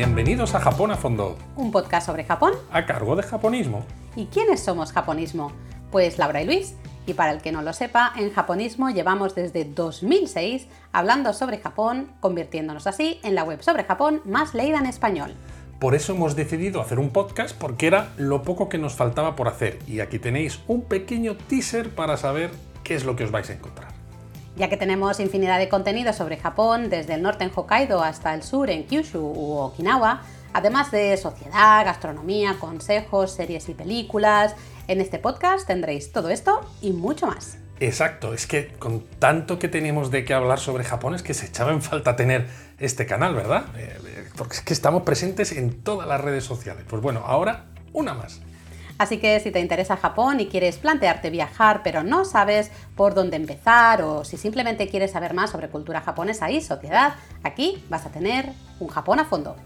a Japón a fondo, un podcast sobre Japón. a cargo de Japonismo. ¿Y quiénes somos Japonismo? Pues Laura y Luis. Y para el que no lo sepa, en Japonismo llevamos desde 2006 hablando sobre Japón, convirtiéndonos así en la web sobre Japón más leída en español. Por eso hemos decidido hacer un podcast porque era lo poco que nos faltaba por hacer. Y aquí tenéis un pequeño teaser para saber qué es lo que os vais a encontrar. Ya que tenemos infinidad de contenido sobre Japón, desde el norte en Hokkaido hasta el sur en Kyushu u Okinawa, además de sociedad, gastronomía, consejos, series y películas, en este podcast tendréis todo esto y mucho más. Exacto, es que con tanto que tenemos de qué hablar sobre Japón es que se echaba en falta tener este canal, ¿verdad? Eh, eh, porque es que estamos presentes en todas las redes sociales. Pues bueno, ahora una más. Así que si te interesa Japón y quieres plantearte viajar pero no sabes por dónde empezar o si simplemente quieres saber más sobre cultura japonesa y sociedad, aquí vas a tener un Japón a fondo.